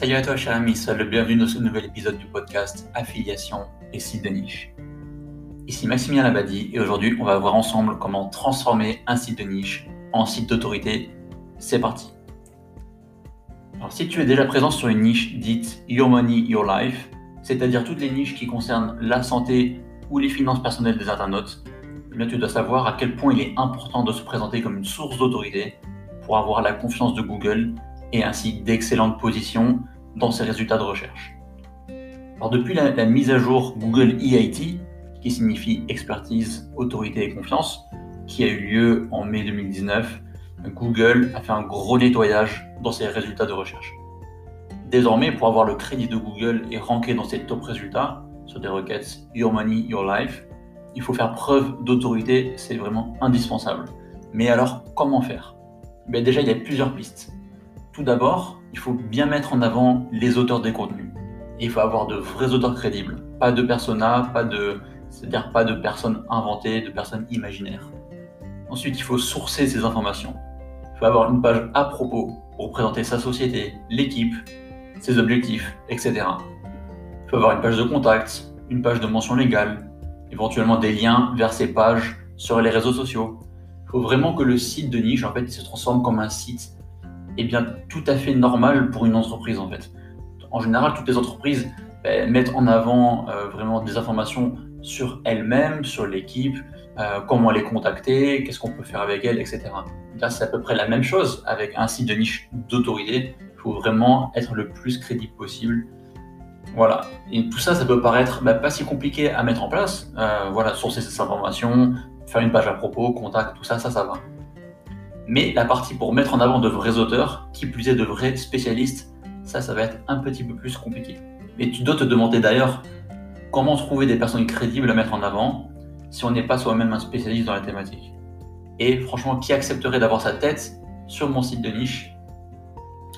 Salut à toi, cher ami, le bienvenu dans ce nouvel épisode du podcast Affiliation et site de niche. Ici Maximilien Labadie et aujourd'hui, on va voir ensemble comment transformer un site de niche en site d'autorité. C'est parti. Alors, si tu es déjà présent sur une niche dite Your Money, Your Life, c'est-à-dire toutes les niches qui concernent la santé ou les finances personnelles des internautes, eh tu dois savoir à quel point il est important de se présenter comme une source d'autorité pour avoir la confiance de Google et ainsi d'excellentes positions dans ses résultats de recherche. Alors depuis la, mise à jour Google EIT, qui signifie expertise, autorité et confiance, qui a eu lieu en mai 2019, Google a fait un gros nettoyage dans ses résultats de recherche. Désormais, pour avoir le crédit de Google et ranker dans ses top résultats sur des requêtes Your Money, Your Life, il faut faire preuve d'autorité, c'est vraiment indispensable. Mais alors, comment faire? Ben Déjà, il y a plusieurs pistes. Tout d'abord, il faut bien mettre en avant les auteurs des contenus. Il faut avoir de vrais auteurs crédibles, pas de personas, pas de, c'est-à-dire pas de personnes inventées, de personnes imaginaires. Ensuite, il faut sourcer ces informations. Il faut avoir une page à propos pour présenter sa société, l'équipe, ses objectifs, etc. Il faut avoir une page de contact, une page de mention légale, éventuellement des liens vers ces pages sur les réseaux sociaux. Il faut vraiment que le site de niche en fait se transforme comme un site est bien tout à fait normal pour une entreprise en fait. En général, toutes les entreprises ben, mettent en avant euh, vraiment des informations sur elles-mêmes, sur l'équipe, euh, comment les contacter, qu'est-ce qu'on peut faire avec elles, etc. Là, c'est à peu près la même chose avec un site de niche d'autorité. Il faut vraiment être le plus crédible possible. Voilà. Et tout ça, ça peut paraître ben, pas si compliqué à mettre en place. Euh, voilà, sourcer ces informations, faire une page à propos, contact, tout ça, ça, ça va. Mais la partie pour mettre en avant de vrais auteurs, qui plus est de vrais spécialistes, ça, ça va être un petit peu plus compliqué. Mais tu dois te demander d'ailleurs comment trouver des personnes crédibles à mettre en avant si on n'est pas soi-même un spécialiste dans la thématique. Et franchement, qui accepterait d'avoir sa tête sur mon site de niche?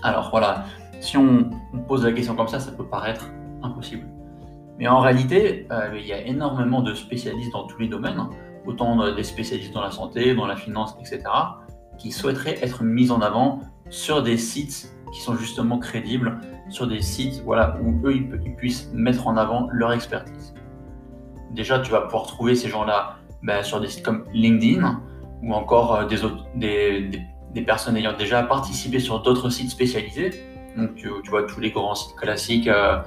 Alors voilà, si on, pose la question comme ça, ça peut paraître impossible. Mais en réalité, euh, il y a énormément de spécialistes dans tous les domaines, autant des spécialistes dans la santé, dans la finance, etc qui souhaiteraient être mis en avant sur des sites qui sont justement crédibles, sur des sites voilà, où eux, ils, puissent mettre en avant leur expertise. Déjà, tu vas pouvoir trouver ces gens-là ben, sur des sites comme LinkedIn ou encore euh, des, autres, des, personnes ayant déjà participé sur d'autres sites spécialisés. Donc, tu, vois, tous les grands sites classiques euh,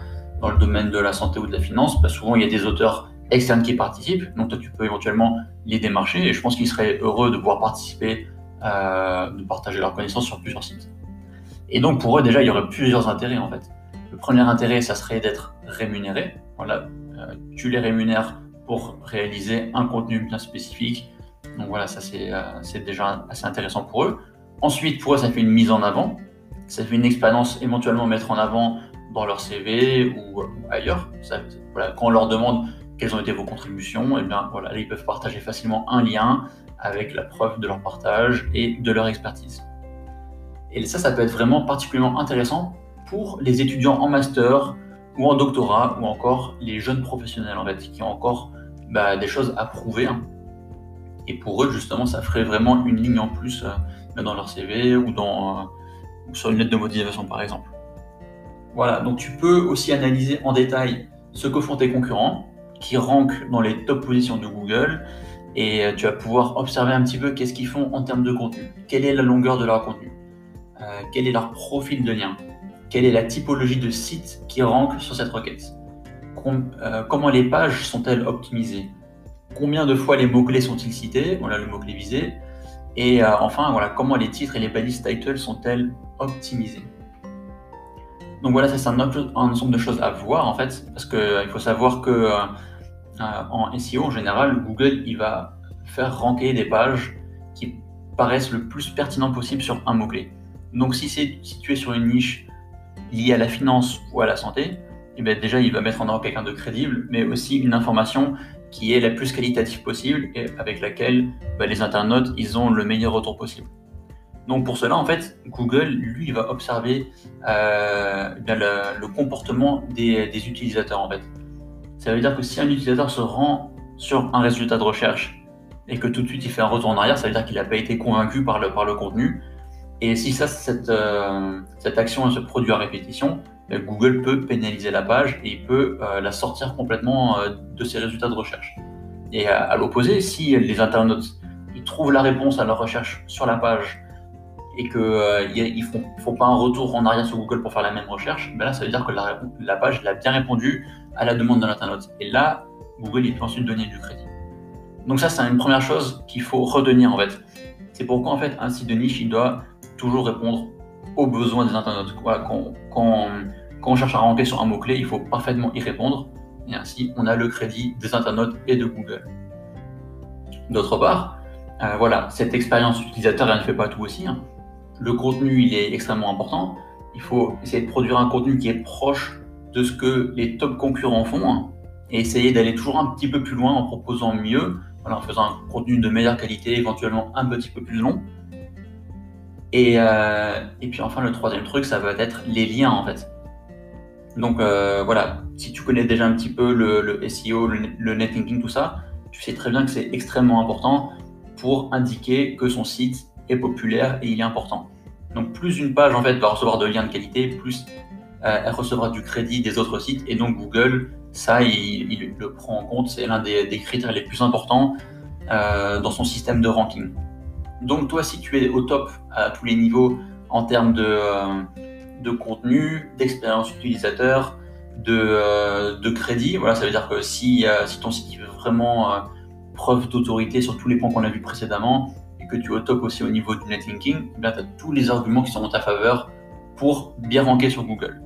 dans le domaine de la santé ou de la finance, ben, souvent il y a des auteurs externes qui participent. Donc, toi, tu peux éventuellement les démarcher et je pense qu'ils seraient heureux de pouvoir participer de partager leurs connaissances sur plusieurs sites. Et donc pour eux déjà il y aurait plusieurs intérêts en fait. Le premier intérêt ça serait d'être rémunéré. Voilà, euh, tu les rémunères pour réaliser un contenu bien spécifique. Donc voilà, ça c'est euh, déjà assez intéressant pour eux. Ensuite pour eux ça fait une mise en avant, ça fait une expérience éventuellement mettre en avant dans leur CV ou, ailleurs. voilà, quand on leur demande quelles ont été vos contributions, et eh bien voilà, ils peuvent partager facilement un lien avec la preuve de leur partage et de leur expertise. Et ça, ça peut être vraiment particulièrement intéressant pour les étudiants en master ou en doctorat ou encore les jeunes professionnels en fait, qui ont encore bah, des choses à prouver. Et pour eux, justement, ça ferait vraiment une ligne en plus euh, dans leur CV ou, dans, euh, ou sur une lettre de motivation par exemple. Voilà, donc tu peux aussi analyser en détail ce que font tes concurrents qui rankent dans les top positions de Google. Et euh, tu vas pouvoir observer un petit peu qu'est-ce qu'ils font en termes de contenu. Quelle est la longueur de leur contenu? Euh, Quel est leur profil de lien? Quelle est la typologie de site qui rank sur cette requête? Euh, Comment les pages sont-elles optimisées? Combien de fois les mots-clés sont-ils cités? Voilà le mot-clé visé. Et enfin, voilà, comment les titres et les balises title sont-elles optimisées? Donc voilà, c'est un, un, ensemble de choses à voir en fait, parce qu'il faut savoir que en SEO en général, Google il va faire ranker des pages qui paraissent le plus pertinent possible sur un mot-clé. Donc si c'est situé sur une niche liée à la finance ou à la santé, eh bien déjà il va mettre en avant quelqu'un de crédible, mais aussi une information qui est la plus qualitative possible et avec laquelle bah, les internautes ils ont le meilleur retour possible. Donc pour cela, en fait, Google, lui, il va observer euh, le, comportement des, des, utilisateurs, en fait. Ça veut dire que si un utilisateur se rend sur un résultat de recherche et que tout de suite il fait un retour en arrière, ça veut dire qu'il n'a pas été convaincu par le, par le contenu. Et si ça, cette, euh, cette action se produit à répétition, ben, Google peut pénaliser la page et il peut euh, la sortir complètement euh, de ses résultats de recherche. Et à, l'opposé, si les internautes ils trouvent la réponse à leur recherche sur la page et qu'ils ne font, pas un retour en arrière sur Google pour faire la même recherche, ben là, ça veut dire que la, page a bien répondu à la demande de l'internaute. Et là, Google il peut ensuite donner du crédit. Donc ça, c'est une première chose qu'il faut retenir en fait. C'est pourquoi en fait un site de niche, il doit toujours répondre aux besoins des internautes. quand, quand, on cherche à rentrer sur un mot-clé, il faut parfaitement y répondre. Et ainsi, on a le crédit des internautes et de Google. D'autre part, euh, voilà, cette expérience utilisateur, elle ne fait pas tout aussi. Hein. Le contenu, il est extrêmement important. Il faut essayer de produire un contenu qui est proche de ce que les top concurrents font hein, et essayer d'aller toujours un petit peu plus loin en proposant mieux, en faisant un contenu de meilleure qualité, éventuellement un petit peu plus long. Et, euh, puis enfin, le troisième truc, ça va être les liens en fait. Donc euh, voilà, si tu connais déjà un petit peu le, SEO, le, netlinking, tout ça, tu sais très bien que c'est extrêmement important pour indiquer que son site populaire et il est important. Donc plus une page en fait va recevoir de liens de qualité, plus euh, elle recevra du crédit des autres sites et donc Google, ça il, le prend en compte, c'est l'un des, critères les plus importants euh, dans son système de ranking. Donc toi, si tu es au top à tous les niveaux en termes de, euh, de contenu, d'expérience utilisateur, de, de, crédit, voilà, ça veut dire que si, si ton site veut vraiment preuve d'autorité sur tous les points qu'on a vus précédemment, que tu es au top aussi au niveau du netlinking, eh tu as tous les arguments qui sont en ta faveur pour bien ranker sur Google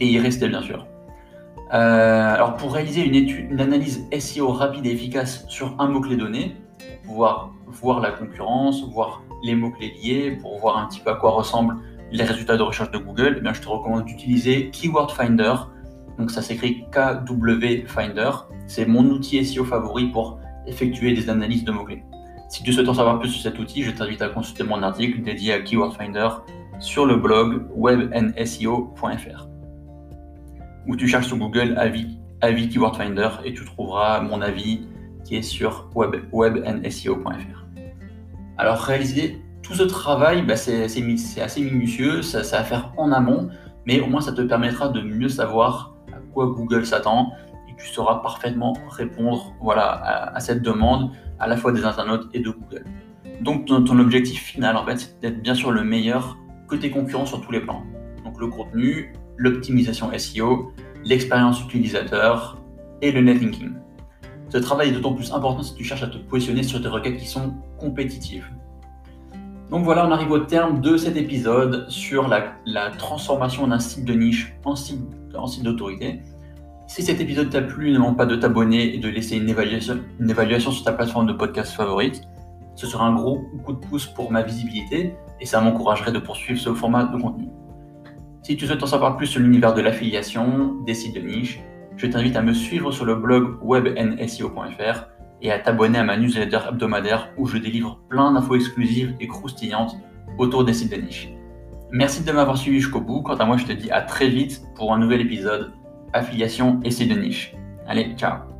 et y rester bien sûr. Euh, alors pour réaliser une, étude, une analyse SEO rapide et efficace sur un mot-clé donné, pour pouvoir voir la concurrence, voir les mots-clés liés, pour voir un petit peu à quoi ressemblent les résultats de recherche de Google, eh je te recommande d'utiliser Keyword Finder. Donc ça s'écrit KW Finder. C'est mon outil SEO favori pour effectuer des analyses de mots-clés. Si tu souhaites en savoir plus sur cet outil, je t'invite à consulter mon article dédié à Keyword Finder sur le blog webnseo.fr où tu cherches sur Google avis, avis Keyword Finder et tu trouveras mon avis qui est sur web, webnseo.fr. Alors réaliser tout ce travail, bah, c'est assez minutieux, ça, à faire en amont, mais au moins ça te permettra de mieux savoir à quoi Google s'attend et tu sauras parfaitement répondre voilà, à, cette demande à la fois des internautes et de Google. Donc ton, objectif final en fait, c'est d'être bien sûr le meilleur que tes concurrents sur tous les plans. Donc le contenu, l'optimisation SEO, l'expérience utilisateur et le netlinking. Ce travail est d'autant plus important si tu cherches à te positionner sur des requêtes qui sont compétitives. Donc voilà, on arrive au terme de cet épisode sur la, transformation d'un site de niche en site, en site d'autorité. Si cet épisode t'a plu, ne manque pas de t'abonner et de laisser une évaluation, une évaluation sur ta plateforme de podcast favorite. Ce sera un gros coup de pouce pour ma visibilité et ça m'encouragerait de poursuivre ce format de contenu. Si tu souhaites en savoir plus sur l'univers de l'affiliation, des sites de niche, je t'invite à me suivre sur le blog webnseo.fr et à t'abonner à ma newsletter hebdomadaire où je délivre plein d'infos exclusives et croustillantes autour des sites de niche. Merci de m'avoir suivi jusqu'au bout. Quant à moi, je te dis à très vite pour un nouvel épisode affiliation et sites de niche. Allez, ciao